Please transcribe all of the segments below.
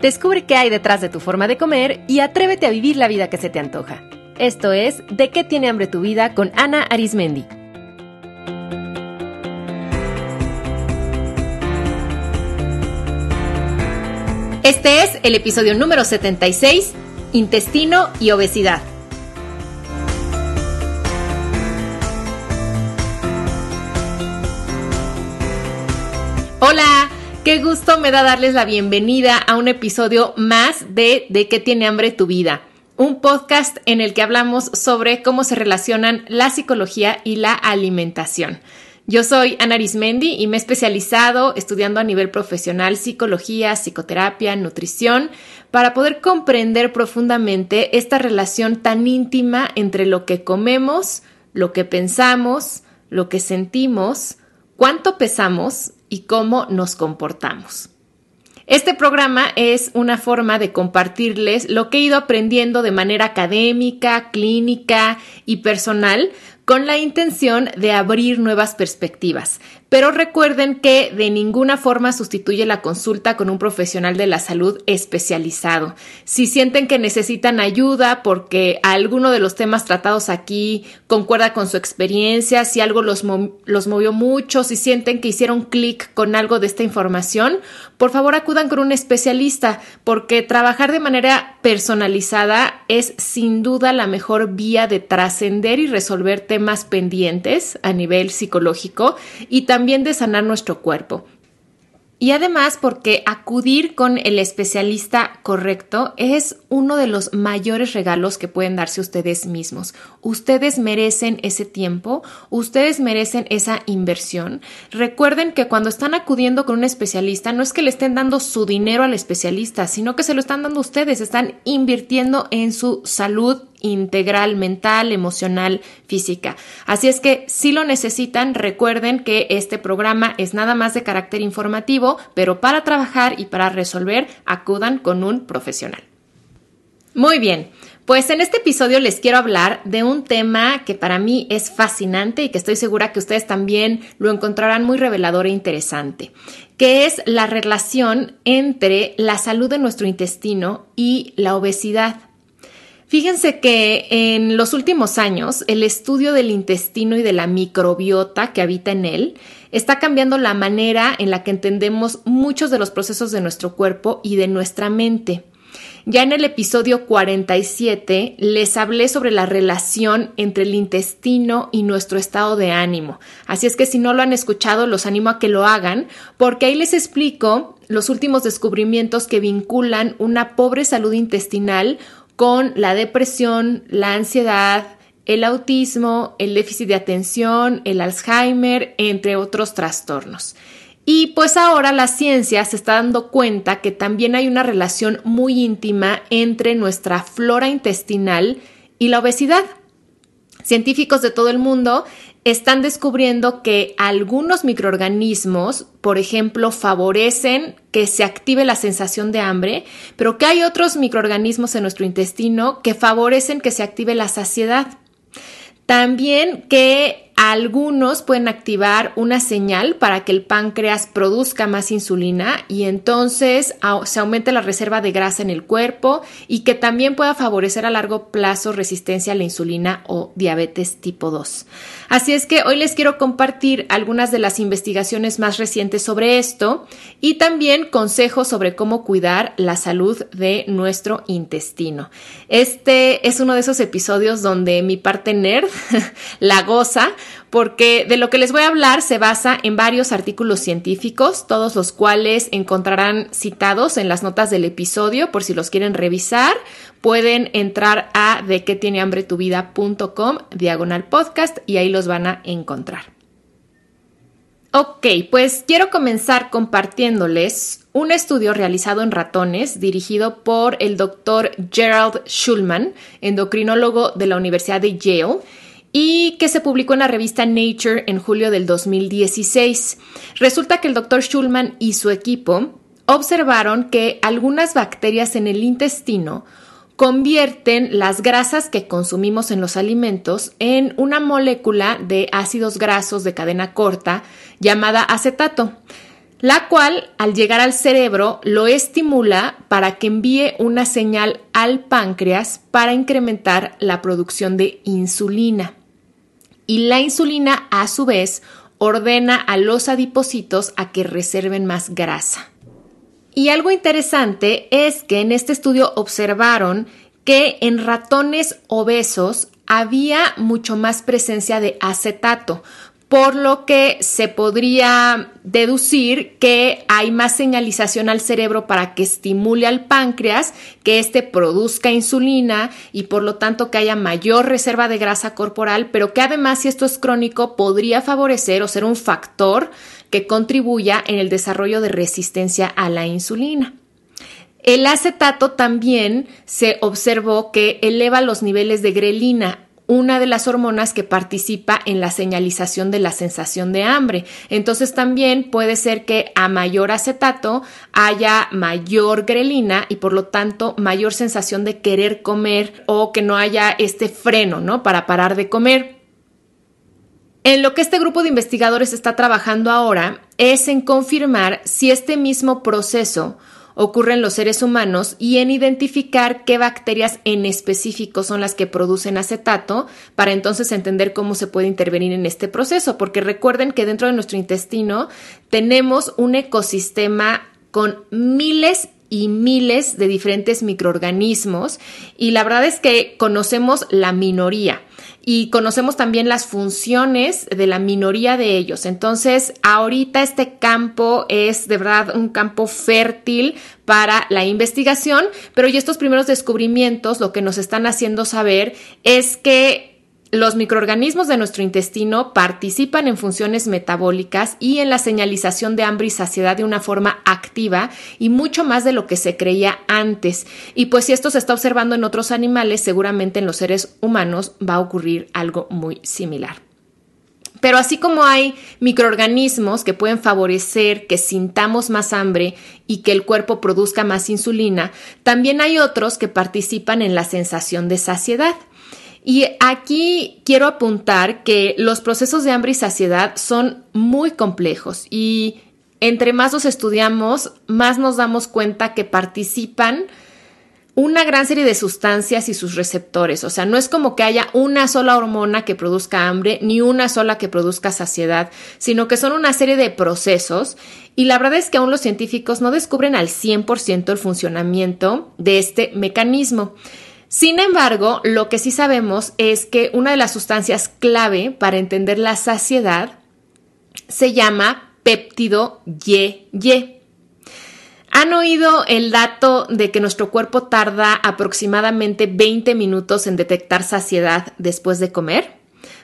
Descubre qué hay detrás de tu forma de comer y atrévete a vivir la vida que se te antoja. Esto es De qué tiene hambre tu vida con Ana Arismendi. Este es el episodio número 76, Intestino y Obesidad. Qué gusto me da darles la bienvenida a un episodio más de De qué tiene hambre tu vida, un podcast en el que hablamos sobre cómo se relacionan la psicología y la alimentación. Yo soy Ana Arismendi y me he especializado estudiando a nivel profesional psicología, psicoterapia, nutrición, para poder comprender profundamente esta relación tan íntima entre lo que comemos, lo que pensamos, lo que sentimos, cuánto pesamos y cómo nos comportamos. Este programa es una forma de compartirles lo que he ido aprendiendo de manera académica, clínica y personal con la intención de abrir nuevas perspectivas. Pero recuerden que de ninguna forma sustituye la consulta con un profesional de la salud especializado. Si sienten que necesitan ayuda porque alguno de los temas tratados aquí concuerda con su experiencia, si algo los, los movió mucho, si sienten que hicieron clic con algo de esta información, por favor acudan con un especialista porque trabajar de manera personalizada es sin duda la mejor vía de trascender y resolver temas pendientes a nivel psicológico y también de sanar nuestro cuerpo. Y además porque acudir con el especialista correcto es uno de los mayores regalos que pueden darse ustedes mismos. Ustedes merecen ese tiempo, ustedes merecen esa inversión. Recuerden que cuando están acudiendo con un especialista no es que le estén dando su dinero al especialista, sino que se lo están dando ustedes, están invirtiendo en su salud integral, mental, emocional, física. Así es que si lo necesitan, recuerden que este programa es nada más de carácter informativo, pero para trabajar y para resolver, acudan con un profesional. Muy bien, pues en este episodio les quiero hablar de un tema que para mí es fascinante y que estoy segura que ustedes también lo encontrarán muy revelador e interesante, que es la relación entre la salud de nuestro intestino y la obesidad. Fíjense que en los últimos años el estudio del intestino y de la microbiota que habita en él está cambiando la manera en la que entendemos muchos de los procesos de nuestro cuerpo y de nuestra mente. Ya en el episodio 47 les hablé sobre la relación entre el intestino y nuestro estado de ánimo. Así es que si no lo han escuchado, los animo a que lo hagan, porque ahí les explico los últimos descubrimientos que vinculan una pobre salud intestinal con la depresión, la ansiedad, el autismo, el déficit de atención, el Alzheimer, entre otros trastornos. Y pues ahora la ciencia se está dando cuenta que también hay una relación muy íntima entre nuestra flora intestinal y la obesidad. Científicos de todo el mundo están descubriendo que algunos microorganismos, por ejemplo, favorecen que se active la sensación de hambre, pero que hay otros microorganismos en nuestro intestino que favorecen que se active la saciedad. También que algunos pueden activar una señal para que el páncreas produzca más insulina y entonces se aumente la reserva de grasa en el cuerpo y que también pueda favorecer a largo plazo resistencia a la insulina o diabetes tipo 2. Así es que hoy les quiero compartir algunas de las investigaciones más recientes sobre esto y también consejos sobre cómo cuidar la salud de nuestro intestino. Este es uno de esos episodios donde mi parte nerd la goza porque de lo que les voy a hablar se basa en varios artículos científicos, todos los cuales encontrarán citados en las notas del episodio por si los quieren revisar. Pueden entrar a de que tiene hambre tu vida.com diagonal podcast y ahí los van a encontrar. Ok, pues quiero comenzar compartiéndoles un estudio realizado en ratones dirigido por el doctor Gerald Schulman, endocrinólogo de la Universidad de Yale y que se publicó en la revista Nature en julio del 2016. Resulta que el doctor Schulman y su equipo observaron que algunas bacterias en el intestino convierten las grasas que consumimos en los alimentos en una molécula de ácidos grasos de cadena corta llamada acetato. la cual al llegar al cerebro lo estimula para que envíe una señal al páncreas para incrementar la producción de insulina. Y la insulina a su vez ordena a los adipocitos a que reserven más grasa. Y algo interesante es que en este estudio observaron que en ratones obesos había mucho más presencia de acetato, por lo que se podría deducir que hay más señalización al cerebro para que estimule al páncreas, que éste produzca insulina y por lo tanto que haya mayor reserva de grasa corporal, pero que además si esto es crónico podría favorecer o ser un factor que contribuya en el desarrollo de resistencia a la insulina. El acetato también se observó que eleva los niveles de grelina, una de las hormonas que participa en la señalización de la sensación de hambre. Entonces también puede ser que a mayor acetato haya mayor grelina y por lo tanto mayor sensación de querer comer o que no haya este freno, ¿no? Para parar de comer. En lo que este grupo de investigadores está trabajando ahora es en confirmar si este mismo proceso ocurre en los seres humanos y en identificar qué bacterias en específico son las que producen acetato para entonces entender cómo se puede intervenir en este proceso, porque recuerden que dentro de nuestro intestino tenemos un ecosistema con miles y miles de diferentes microorganismos y la verdad es que conocemos la minoría y conocemos también las funciones de la minoría de ellos. Entonces, ahorita este campo es de verdad un campo fértil para la investigación, pero ya estos primeros descubrimientos lo que nos están haciendo saber es que los microorganismos de nuestro intestino participan en funciones metabólicas y en la señalización de hambre y saciedad de una forma activa y mucho más de lo que se creía antes. Y pues si esto se está observando en otros animales, seguramente en los seres humanos va a ocurrir algo muy similar. Pero así como hay microorganismos que pueden favorecer que sintamos más hambre y que el cuerpo produzca más insulina, también hay otros que participan en la sensación de saciedad. Y aquí quiero apuntar que los procesos de hambre y saciedad son muy complejos y entre más los estudiamos, más nos damos cuenta que participan una gran serie de sustancias y sus receptores. O sea, no es como que haya una sola hormona que produzca hambre ni una sola que produzca saciedad, sino que son una serie de procesos y la verdad es que aún los científicos no descubren al 100% el funcionamiento de este mecanismo. Sin embargo, lo que sí sabemos es que una de las sustancias clave para entender la saciedad se llama péptido YY. ¿Han oído el dato de que nuestro cuerpo tarda aproximadamente 20 minutos en detectar saciedad después de comer?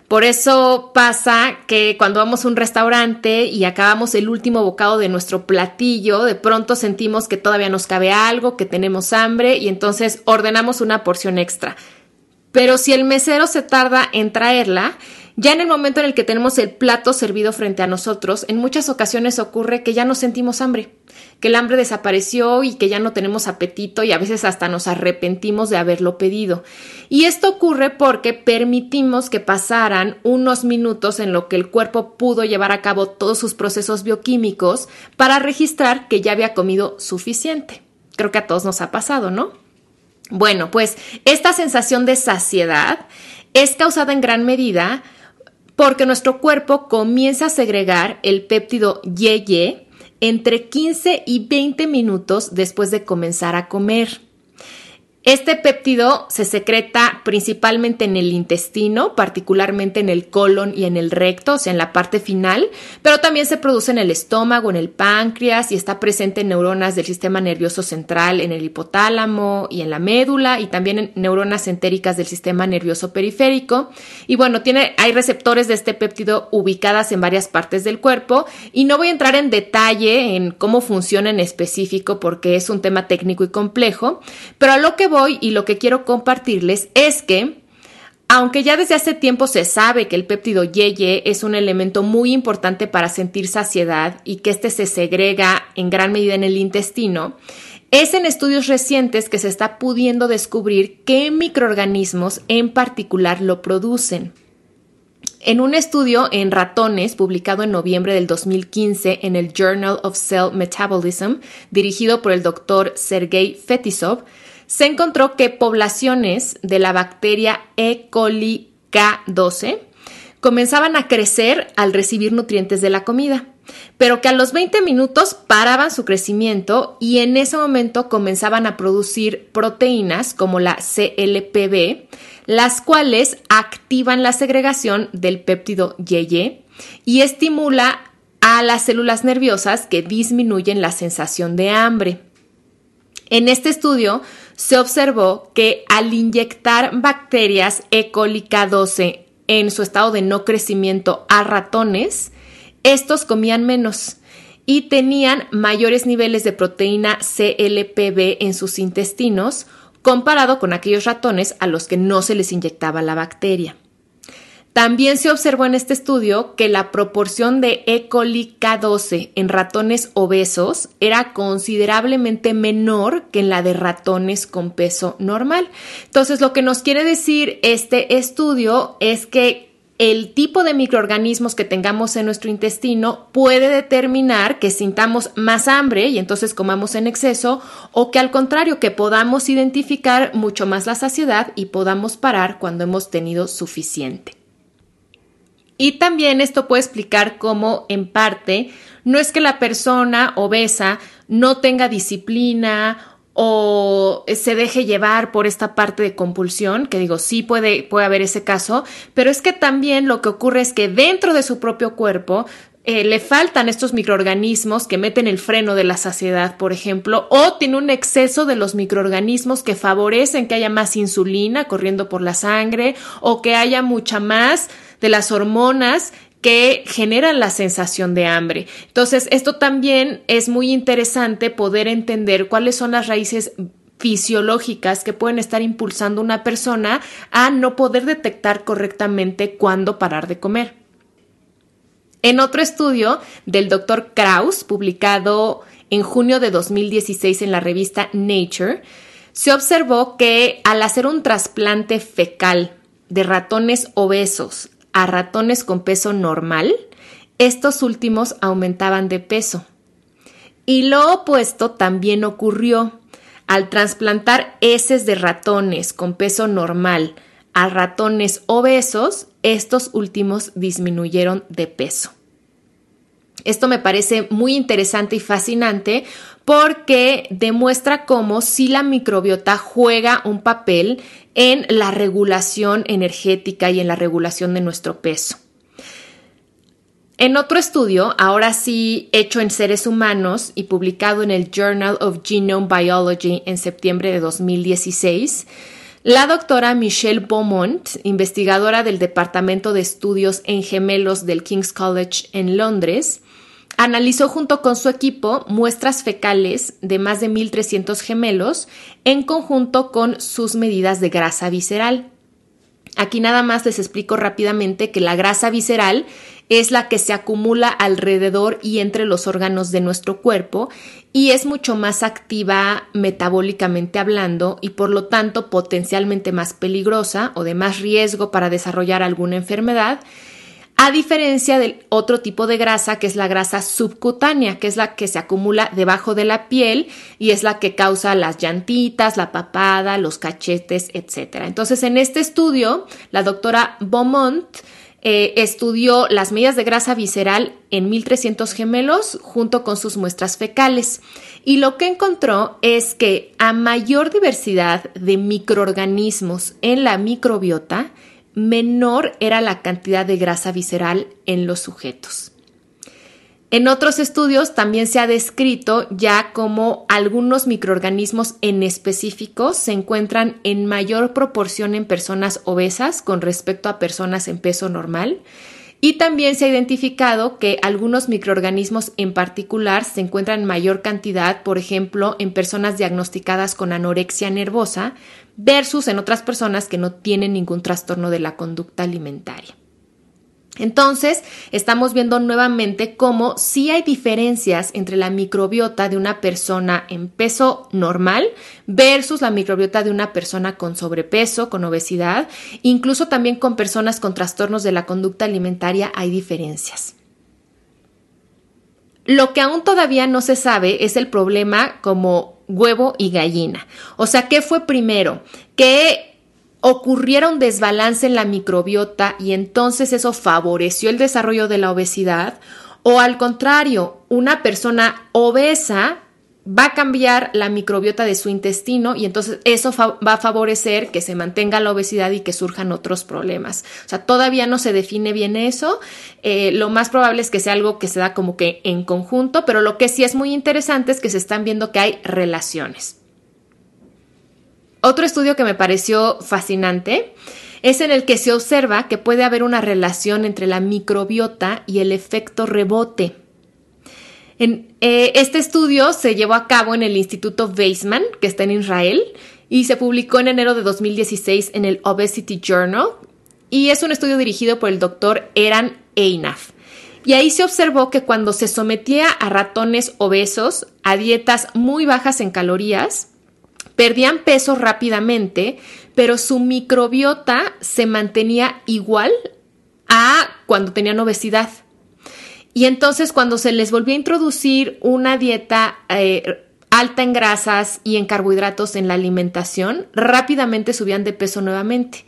Por eso pasa que cuando vamos a un restaurante y acabamos el último bocado de nuestro platillo, de pronto sentimos que todavía nos cabe algo, que tenemos hambre y entonces ordenamos una porción extra. Pero si el mesero se tarda en traerla, ya en el momento en el que tenemos el plato servido frente a nosotros, en muchas ocasiones ocurre que ya no sentimos hambre, que el hambre desapareció y que ya no tenemos apetito y a veces hasta nos arrepentimos de haberlo pedido. Y esto ocurre porque permitimos que pasaran unos minutos en lo que el cuerpo pudo llevar a cabo todos sus procesos bioquímicos para registrar que ya había comido suficiente. Creo que a todos nos ha pasado, ¿no? Bueno, pues esta sensación de saciedad es causada en gran medida porque nuestro cuerpo comienza a segregar el péptido YY entre 15 y 20 minutos después de comenzar a comer. Este péptido se secreta principalmente en el intestino, particularmente en el colon y en el recto, o sea, en la parte final, pero también se produce en el estómago, en el páncreas y está presente en neuronas del sistema nervioso central, en el hipotálamo y en la médula y también en neuronas entéricas del sistema nervioso periférico. Y bueno, tiene, hay receptores de este péptido ubicadas en varias partes del cuerpo y no voy a entrar en detalle en cómo funciona en específico porque es un tema técnico y complejo, pero a lo que voy y lo que quiero compartirles es que aunque ya desde hace tiempo se sabe que el péptido YY es un elemento muy importante para sentir saciedad y que éste se segrega en gran medida en el intestino, es en estudios recientes que se está pudiendo descubrir qué microorganismos en particular lo producen. En un estudio en ratones publicado en noviembre del 2015 en el Journal of Cell Metabolism, dirigido por el doctor Sergei Fetisov, se encontró que poblaciones de la bacteria E. coli K12 comenzaban a crecer al recibir nutrientes de la comida, pero que a los 20 minutos paraban su crecimiento y en ese momento comenzaban a producir proteínas como la CLPB, las cuales activan la segregación del péptido YY y estimula a las células nerviosas que disminuyen la sensación de hambre. En este estudio se observó que al inyectar bacterias E. coli K12 en su estado de no crecimiento a ratones, estos comían menos y tenían mayores niveles de proteína CLPB en sus intestinos, comparado con aquellos ratones a los que no se les inyectaba la bacteria. También se observó en este estudio que la proporción de E. coli K12 en ratones obesos era considerablemente menor que en la de ratones con peso normal. Entonces, lo que nos quiere decir este estudio es que el tipo de microorganismos que tengamos en nuestro intestino puede determinar que sintamos más hambre y entonces comamos en exceso o que al contrario que podamos identificar mucho más la saciedad y podamos parar cuando hemos tenido suficiente. Y también esto puede explicar cómo en parte no es que la persona obesa no tenga disciplina o se deje llevar por esta parte de compulsión, que digo, sí puede, puede haber ese caso, pero es que también lo que ocurre es que dentro de su propio cuerpo eh, le faltan estos microorganismos que meten el freno de la saciedad, por ejemplo, o tiene un exceso de los microorganismos que favorecen que haya más insulina corriendo por la sangre o que haya mucha más de las hormonas que generan la sensación de hambre. Entonces, esto también es muy interesante poder entender cuáles son las raíces fisiológicas que pueden estar impulsando una persona a no poder detectar correctamente cuándo parar de comer. En otro estudio del doctor Kraus, publicado en junio de 2016 en la revista Nature, se observó que al hacer un trasplante fecal de ratones obesos a ratones con peso normal, estos últimos aumentaban de peso. Y lo opuesto también ocurrió. Al trasplantar heces de ratones con peso normal a ratones obesos, estos últimos disminuyeron de peso. Esto me parece muy interesante y fascinante porque demuestra cómo si la microbiota juega un papel en la regulación energética y en la regulación de nuestro peso. En otro estudio, ahora sí hecho en seres humanos y publicado en el Journal of Genome Biology en septiembre de 2016, la doctora Michelle Beaumont, investigadora del Departamento de Estudios en Gemelos del King's College en Londres, analizó junto con su equipo muestras fecales de más de 1.300 gemelos en conjunto con sus medidas de grasa visceral. Aquí nada más les explico rápidamente que la grasa visceral es la que se acumula alrededor y entre los órganos de nuestro cuerpo y es mucho más activa metabólicamente hablando y por lo tanto potencialmente más peligrosa o de más riesgo para desarrollar alguna enfermedad a diferencia del otro tipo de grasa que es la grasa subcutánea, que es la que se acumula debajo de la piel y es la que causa las llantitas, la papada, los cachetes, etc. Entonces, en este estudio, la doctora Beaumont eh, estudió las medidas de grasa visceral en 1300 gemelos junto con sus muestras fecales y lo que encontró es que a mayor diversidad de microorganismos en la microbiota, menor era la cantidad de grasa visceral en los sujetos. En otros estudios también se ha descrito ya como algunos microorganismos en específico se encuentran en mayor proporción en personas obesas con respecto a personas en peso normal y también se ha identificado que algunos microorganismos en particular se encuentran en mayor cantidad, por ejemplo, en personas diagnosticadas con anorexia nervosa versus en otras personas que no tienen ningún trastorno de la conducta alimentaria. Entonces, estamos viendo nuevamente cómo sí hay diferencias entre la microbiota de una persona en peso normal versus la microbiota de una persona con sobrepeso, con obesidad, incluso también con personas con trastornos de la conducta alimentaria hay diferencias. Lo que aún todavía no se sabe es el problema como huevo y gallina. O sea, ¿qué fue primero? ¿Qué ocurriera un desbalance en la microbiota y entonces eso favoreció el desarrollo de la obesidad o al contrario, una persona obesa va a cambiar la microbiota de su intestino y entonces eso va a favorecer que se mantenga la obesidad y que surjan otros problemas. O sea, todavía no se define bien eso. Eh, lo más probable es que sea algo que se da como que en conjunto, pero lo que sí es muy interesante es que se están viendo que hay relaciones. Otro estudio que me pareció fascinante es en el que se observa que puede haber una relación entre la microbiota y el efecto rebote. En, eh, este estudio se llevó a cabo en el Instituto Weizmann, que está en Israel, y se publicó en enero de 2016 en el Obesity Journal, y es un estudio dirigido por el doctor Eran Einaf. Y ahí se observó que cuando se sometía a ratones obesos a dietas muy bajas en calorías, Perdían peso rápidamente, pero su microbiota se mantenía igual a cuando tenían obesidad. Y entonces cuando se les volvió a introducir una dieta eh, alta en grasas y en carbohidratos en la alimentación, rápidamente subían de peso nuevamente.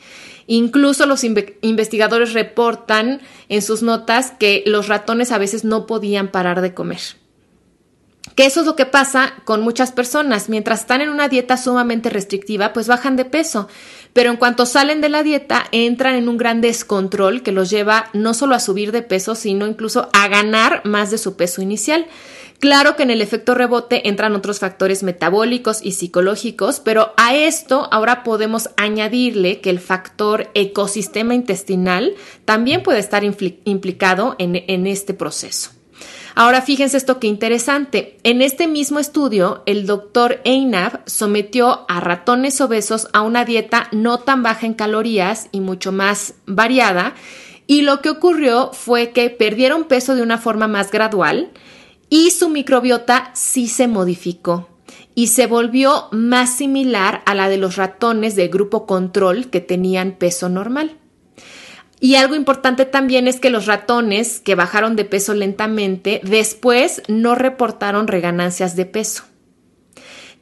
Incluso los investigadores reportan en sus notas que los ratones a veces no podían parar de comer. Que eso es lo que pasa con muchas personas. Mientras están en una dieta sumamente restrictiva, pues bajan de peso. Pero en cuanto salen de la dieta, entran en un gran descontrol que los lleva no solo a subir de peso, sino incluso a ganar más de su peso inicial. Claro que en el efecto rebote entran otros factores metabólicos y psicológicos, pero a esto ahora podemos añadirle que el factor ecosistema intestinal también puede estar implicado en, en este proceso. Ahora fíjense esto que interesante. En este mismo estudio, el doctor Einab sometió a ratones obesos a una dieta no tan baja en calorías y mucho más variada, y lo que ocurrió fue que perdieron peso de una forma más gradual y su microbiota sí se modificó y se volvió más similar a la de los ratones de grupo control que tenían peso normal. Y algo importante también es que los ratones que bajaron de peso lentamente después no reportaron reganancias de peso.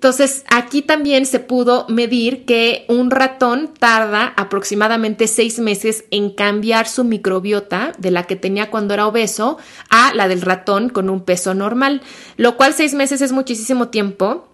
Entonces, aquí también se pudo medir que un ratón tarda aproximadamente seis meses en cambiar su microbiota de la que tenía cuando era obeso a la del ratón con un peso normal, lo cual seis meses es muchísimo tiempo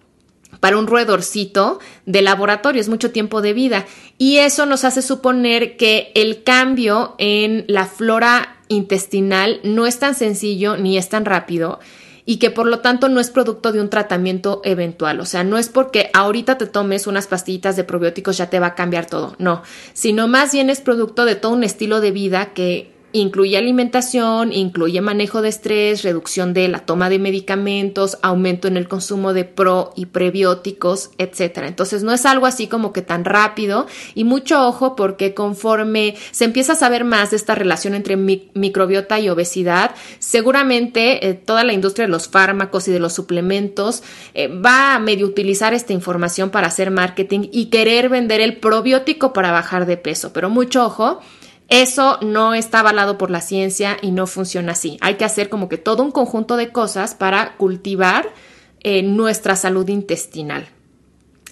para un roedorcito de laboratorio, es mucho tiempo de vida. Y eso nos hace suponer que el cambio en la flora intestinal no es tan sencillo ni es tan rápido y que por lo tanto no es producto de un tratamiento eventual. O sea, no es porque ahorita te tomes unas pastillitas de probióticos ya te va a cambiar todo, no, sino más bien es producto de todo un estilo de vida que Incluye alimentación, incluye manejo de estrés, reducción de la toma de medicamentos, aumento en el consumo de pro y prebióticos, etc. Entonces no es algo así como que tan rápido y mucho ojo porque conforme se empieza a saber más de esta relación entre microbiota y obesidad, seguramente eh, toda la industria de los fármacos y de los suplementos eh, va a medio utilizar esta información para hacer marketing y querer vender el probiótico para bajar de peso. Pero mucho ojo eso no está avalado por la ciencia y no funciona así. Hay que hacer como que todo un conjunto de cosas para cultivar eh, nuestra salud intestinal.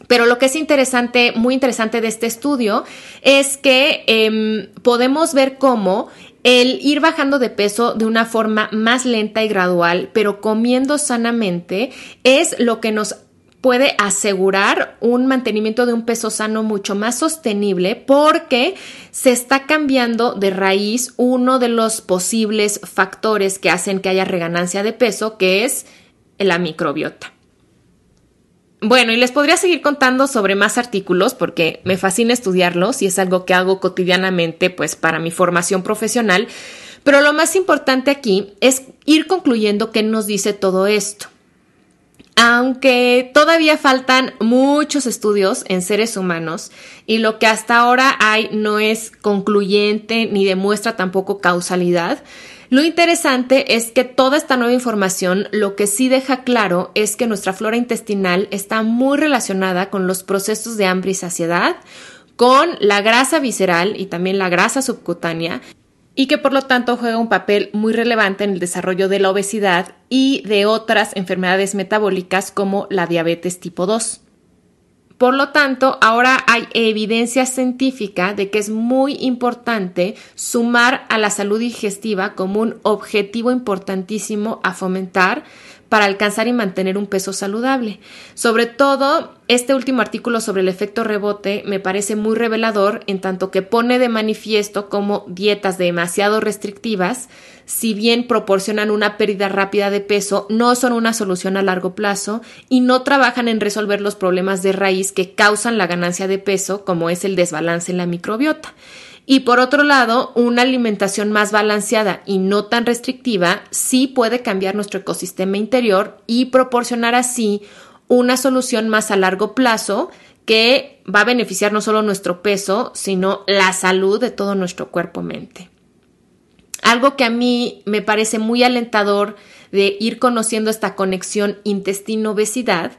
Pero lo que es interesante, muy interesante de este estudio, es que em, podemos ver cómo el ir bajando de peso de una forma más lenta y gradual, pero comiendo sanamente, es lo que nos puede asegurar un mantenimiento de un peso sano mucho más sostenible porque se está cambiando de raíz uno de los posibles factores que hacen que haya reganancia de peso, que es la microbiota. Bueno, y les podría seguir contando sobre más artículos porque me fascina estudiarlos y es algo que hago cotidianamente pues para mi formación profesional, pero lo más importante aquí es ir concluyendo qué nos dice todo esto. Aunque todavía faltan muchos estudios en seres humanos y lo que hasta ahora hay no es concluyente ni demuestra tampoco causalidad, lo interesante es que toda esta nueva información lo que sí deja claro es que nuestra flora intestinal está muy relacionada con los procesos de hambre y saciedad, con la grasa visceral y también la grasa subcutánea y que por lo tanto juega un papel muy relevante en el desarrollo de la obesidad y de otras enfermedades metabólicas como la diabetes tipo 2. Por lo tanto, ahora hay evidencia científica de que es muy importante sumar a la salud digestiva como un objetivo importantísimo a fomentar para alcanzar y mantener un peso saludable. Sobre todo, este último artículo sobre el efecto rebote me parece muy revelador en tanto que pone de manifiesto cómo dietas demasiado restrictivas, si bien proporcionan una pérdida rápida de peso, no son una solución a largo plazo y no trabajan en resolver los problemas de raíz que causan la ganancia de peso, como es el desbalance en la microbiota. Y por otro lado, una alimentación más balanceada y no tan restrictiva sí puede cambiar nuestro ecosistema interior y proporcionar así una solución más a largo plazo que va a beneficiar no solo nuestro peso, sino la salud de todo nuestro cuerpo-mente. Algo que a mí me parece muy alentador de ir conociendo esta conexión intestino-obesidad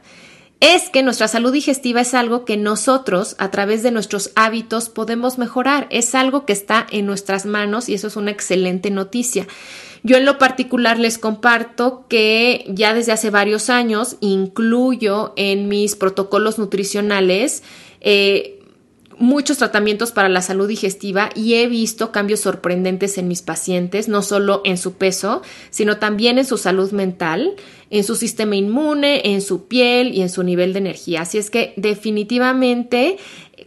es que nuestra salud digestiva es algo que nosotros, a través de nuestros hábitos, podemos mejorar. Es algo que está en nuestras manos y eso es una excelente noticia. Yo en lo particular les comparto que ya desde hace varios años incluyo en mis protocolos nutricionales eh, muchos tratamientos para la salud digestiva y he visto cambios sorprendentes en mis pacientes, no solo en su peso, sino también en su salud mental, en su sistema inmune, en su piel y en su nivel de energía. Así es que definitivamente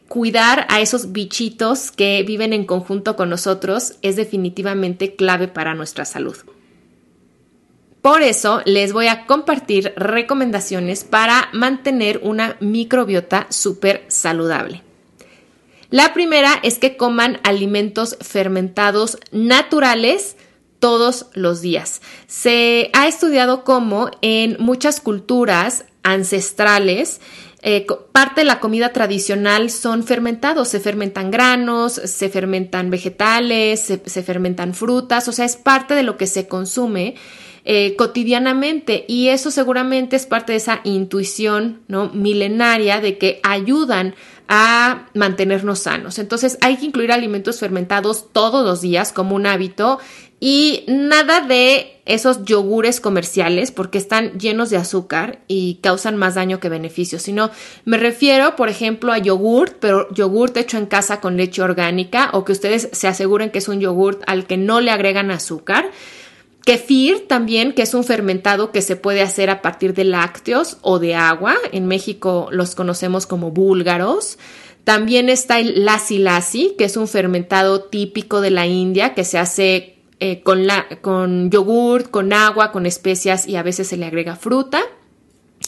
cuidar a esos bichitos que viven en conjunto con nosotros es definitivamente clave para nuestra salud. Por eso les voy a compartir recomendaciones para mantener una microbiota súper saludable. La primera es que coman alimentos fermentados naturales todos los días. Se ha estudiado cómo en muchas culturas ancestrales eh, parte de la comida tradicional son fermentados, se fermentan granos, se fermentan vegetales, se, fermentan frutas, o sea, es parte de lo que se consume eh, cotidianamente y eso seguramente es parte de esa intuición ¿no? milenaria de que ayudan a mantenernos sanos. Entonces hay que incluir alimentos fermentados todos los días como un hábito y nada de esos yogures comerciales porque están llenos de azúcar y causan más daño que beneficio, sino me refiero, por ejemplo, a yogurt, pero yogurt hecho en casa con leche orgánica o que ustedes se aseguren que es un yogurt al que no le agregan azúcar. Kefir también, que es un fermentado que se puede hacer a partir de lácteos o de agua. En México los conocemos como búlgaros. También está el lassi lassi, que es un fermentado típico de la India que se hace eh, con, la, con yogurt, con agua, con especias y a veces se le agrega fruta.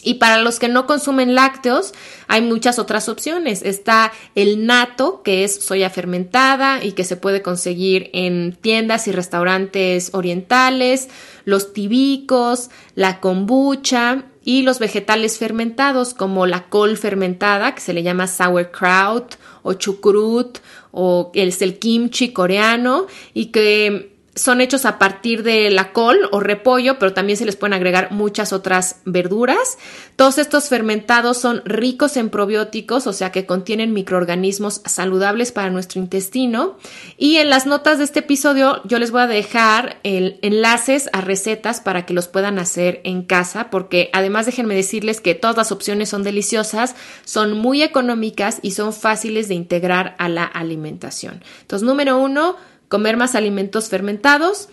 Y para los que no consumen lácteos, hay muchas otras opciones. Está el nato, que es soya fermentada y que se puede conseguir en tiendas y restaurantes orientales, los tibicos, la kombucha y los vegetales fermentados como la col fermentada, que se le llama sauerkraut o chucrut o es el kimchi coreano y que son hechos a partir de la col o repollo, pero también se les pueden agregar muchas otras verduras. Todos estos fermentados son ricos en probióticos, o sea que contienen microorganismos saludables para nuestro intestino. Y en las notas de este episodio yo les voy a dejar el, enlaces a recetas para que los puedan hacer en casa, porque además déjenme decirles que todas las opciones son deliciosas, son muy económicas y son fáciles de integrar a la alimentación. Entonces, número uno, comer más alimentos fermentados.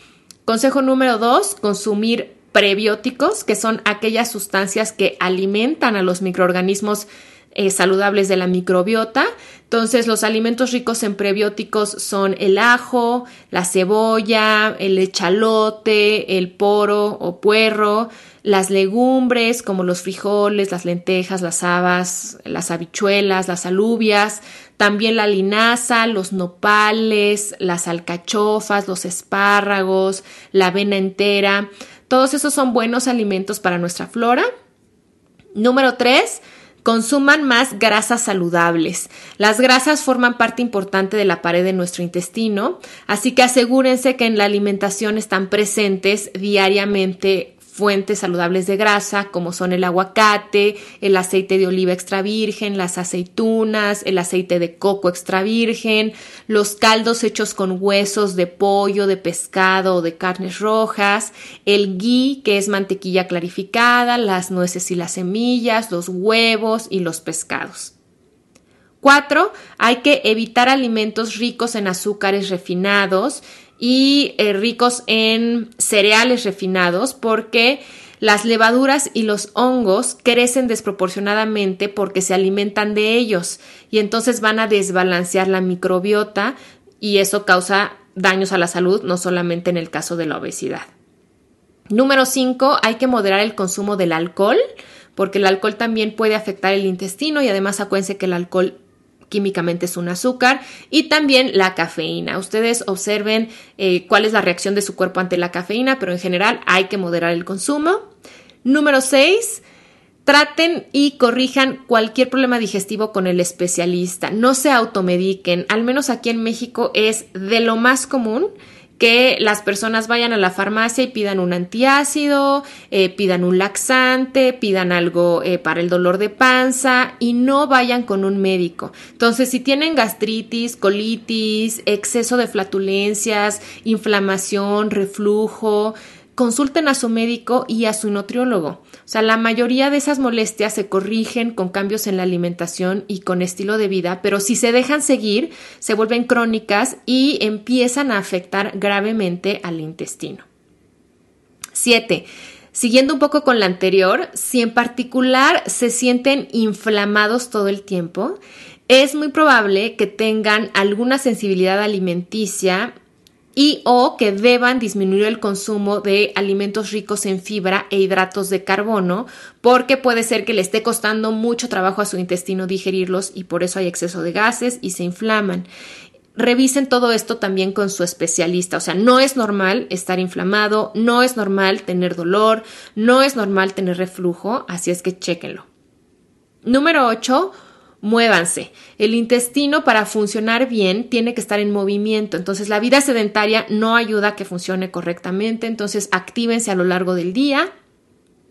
Consejo número dos, consumir prebióticos, que son aquellas sustancias que alimentan a los microorganismos eh, saludables de la microbiota. Entonces, los alimentos ricos en prebióticos son el ajo, la cebolla, el echalote, el poro o puerro, las legumbres como los frijoles, las lentejas, las habas, las habichuelas, las alubias, también la linaza, los nopales, las alcachofas, los espárragos, la avena entera. Todos esos son buenos alimentos para nuestra flora. Número 3. Consuman más grasas saludables. Las grasas forman parte importante de la pared de nuestro intestino, así que asegúrense que en la alimentación están presentes diariamente fuentes saludables de grasa como son el aguacate, el aceite de oliva extra virgen, las aceitunas, el aceite de coco extra virgen, los caldos hechos con huesos de pollo, de pescado o de carnes rojas, el ghee que es mantequilla clarificada, las nueces y las semillas, los huevos y los pescados. 4. Hay que evitar alimentos ricos en azúcares refinados y eh, ricos en cereales refinados porque las levaduras y los hongos crecen desproporcionadamente porque se alimentan de ellos y entonces van a desbalancear la microbiota y eso causa daños a la salud, no solamente en el caso de la obesidad. Número 5, hay que moderar el consumo del alcohol, porque el alcohol también puede afectar el intestino y además acuérdense que el alcohol químicamente es un azúcar y también la cafeína. Ustedes observen eh, cuál es la reacción de su cuerpo ante la cafeína, pero en general hay que moderar el consumo. Número 6. Traten y corrijan cualquier problema digestivo con el especialista. No se automediquen. Al menos aquí en México es de lo más común que las personas vayan a la farmacia y pidan un antiácido, eh, pidan un laxante, pidan algo eh, para el dolor de panza y no vayan con un médico. Entonces, si tienen gastritis, colitis, exceso de flatulencias, inflamación, reflujo, consulten a su médico y a su nutriólogo. O sea, la mayoría de esas molestias se corrigen con cambios en la alimentación y con estilo de vida, pero si se dejan seguir, se vuelven crónicas y empiezan a afectar gravemente al intestino. 7. Siguiendo un poco con la anterior, si en particular se sienten inflamados todo el tiempo, es muy probable que tengan alguna sensibilidad alimenticia y o que deban disminuir el consumo de alimentos ricos en fibra e hidratos de carbono porque puede ser que le esté costando mucho trabajo a su intestino digerirlos y por eso hay exceso de gases y se inflaman. Revisen todo esto también con su especialista, o sea, no es normal estar inflamado, no es normal tener dolor, no es normal tener reflujo, así es que chéquenlo. Número 8 muévanse. El intestino para funcionar bien tiene que estar en movimiento, entonces la vida sedentaria no ayuda a que funcione correctamente, entonces actívense a lo largo del día.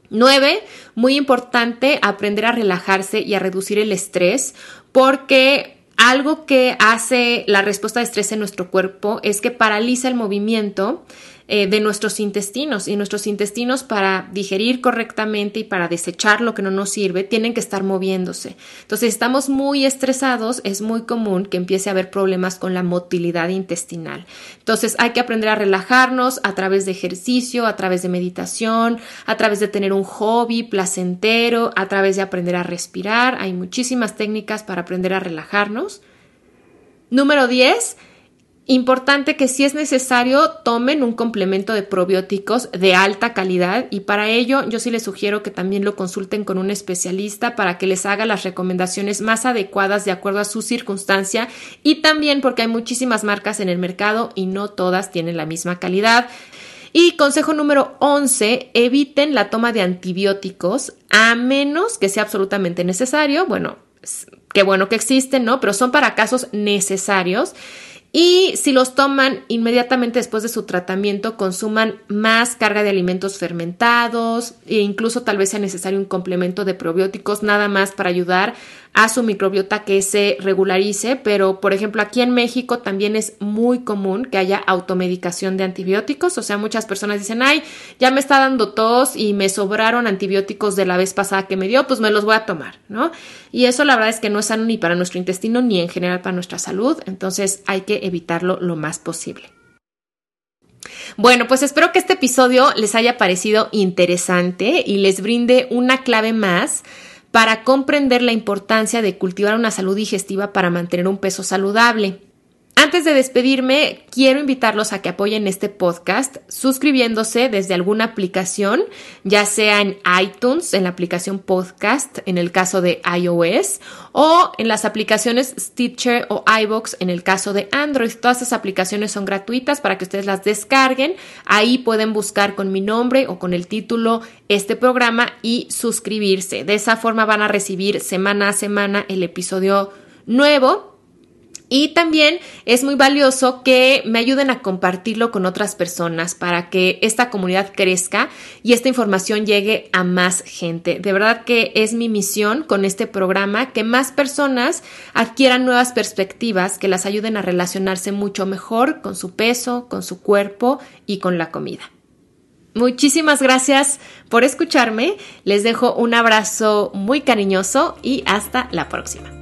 9. Muy importante aprender a relajarse y a reducir el estrés porque algo que hace la respuesta de estrés en nuestro cuerpo es que paraliza el movimiento eh, de nuestros intestinos y nuestros intestinos para digerir correctamente y para desechar lo que no nos sirve tienen que estar moviéndose. Entonces, si estamos muy estresados, es muy común que empiece a haber problemas con la motilidad intestinal. Entonces, hay que aprender a relajarnos a través de ejercicio, a través de meditación, a través de tener un hobby placentero, a través de aprender a respirar. Hay muchísimas técnicas para aprender a relajarnos. Número 10 Importante que si es necesario tomen un complemento de probióticos de alta calidad y para ello yo sí les sugiero que también lo consulten con un especialista para que les haga las recomendaciones más adecuadas de acuerdo a su circunstancia y también porque hay muchísimas marcas en el mercado y no todas tienen la misma calidad. Y consejo número 11, eviten la toma de antibióticos a menos que sea absolutamente necesario. Bueno, qué bueno que existen, ¿no? Pero son para casos necesarios. Y si los toman inmediatamente después de su tratamiento, consuman más carga de alimentos fermentados e incluso tal vez sea necesario un complemento de probióticos nada más para ayudar a su microbiota que se regularice, pero por ejemplo aquí en México también es muy común que haya automedicación de antibióticos, o sea, muchas personas dicen, ay, ya me está dando tos y me sobraron antibióticos de la vez pasada que me dio, pues me los voy a tomar, ¿no? Y eso la verdad es que no es sano ni para nuestro intestino ni en general para nuestra salud, entonces hay que evitarlo lo más posible. Bueno, pues espero que este episodio les haya parecido interesante y les brinde una clave más para comprender la importancia de cultivar una salud digestiva para mantener un peso saludable. Antes de despedirme, quiero invitarlos a que apoyen este podcast suscribiéndose desde alguna aplicación, ya sea en iTunes, en la aplicación podcast, en el caso de iOS, o en las aplicaciones Stitcher o iBox, en el caso de Android. Todas esas aplicaciones son gratuitas para que ustedes las descarguen. Ahí pueden buscar con mi nombre o con el título este programa y suscribirse. De esa forma van a recibir semana a semana el episodio nuevo y también es muy valioso que me ayuden a compartirlo con otras personas para que esta comunidad crezca y esta información llegue a más gente. De verdad que es mi misión con este programa que más personas adquieran nuevas perspectivas que las ayuden a relacionarse mucho mejor con su peso, con su cuerpo y con la comida. Muchísimas gracias por escucharme. Les dejo un abrazo muy cariñoso y hasta la próxima.